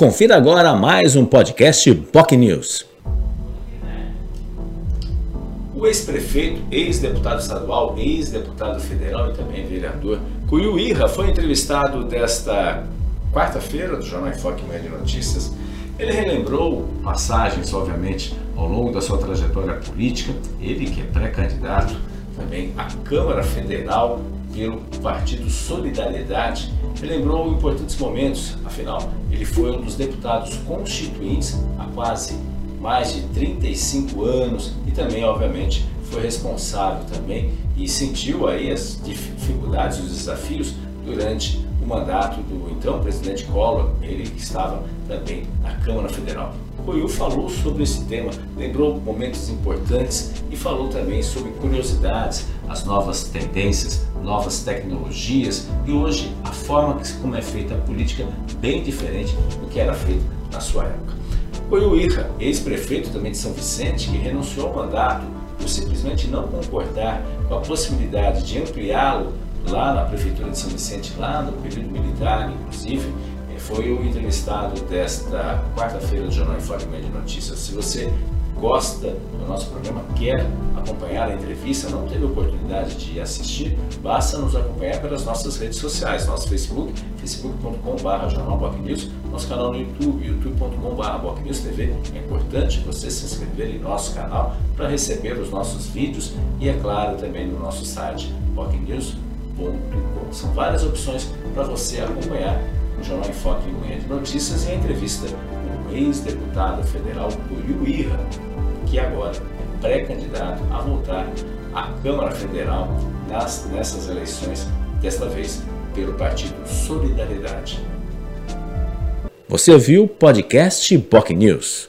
Confira agora mais um podcast POC News. O ex-prefeito, ex-deputado estadual, ex-deputado federal e também vereador Cuiu Irra foi entrevistado desta quarta-feira do Jornal Enfoque Médio Notícias. Ele relembrou passagens, obviamente, ao longo da sua trajetória política, ele que é pré-candidato também à Câmara Federal pelo Partido Solidariedade, relembrou importantes momentos, afinal, ele foi um dos deputados constituintes há quase mais de 35 anos e também, obviamente, foi responsável também e sentiu aí as dificuldades os desafios durante o mandato do então presidente Collor, ele que estava também na Câmara Federal. Coiu falou sobre esse tema, lembrou momentos importantes e falou também sobre curiosidades, as novas tendências, novas tecnologias e hoje a forma como é feita a política bem diferente do que era feito na sua época. Coiu Irra, ex-prefeito também de São Vicente, que renunciou ao mandato por simplesmente não concordar com a possibilidade de ampliá-lo lá na Prefeitura de São Vicente, lá no período militar, inclusive, eh, foi o entrevistado desta quarta-feira do Jornal Informe de Notícias. Se você gosta do nosso programa, quer acompanhar a entrevista, não teve oportunidade de assistir, basta nos acompanhar pelas nossas redes sociais, nosso Facebook, facebook.com.br jornalbocnews, nosso canal no YouTube, youtube.com.br bocnewstv. É importante você se inscrever em nosso canal para receber os nossos vídeos e, é claro, também no nosso site são várias opções para você acompanhar o Jornal em Foque em Manhã de Notícias e a entrevista com o ex-deputado federal Buiu Irra, que agora é pré-candidato a voltar à Câmara Federal nas, nessas eleições, desta vez pelo Partido Solidariedade. Você ouviu o podcast POC News.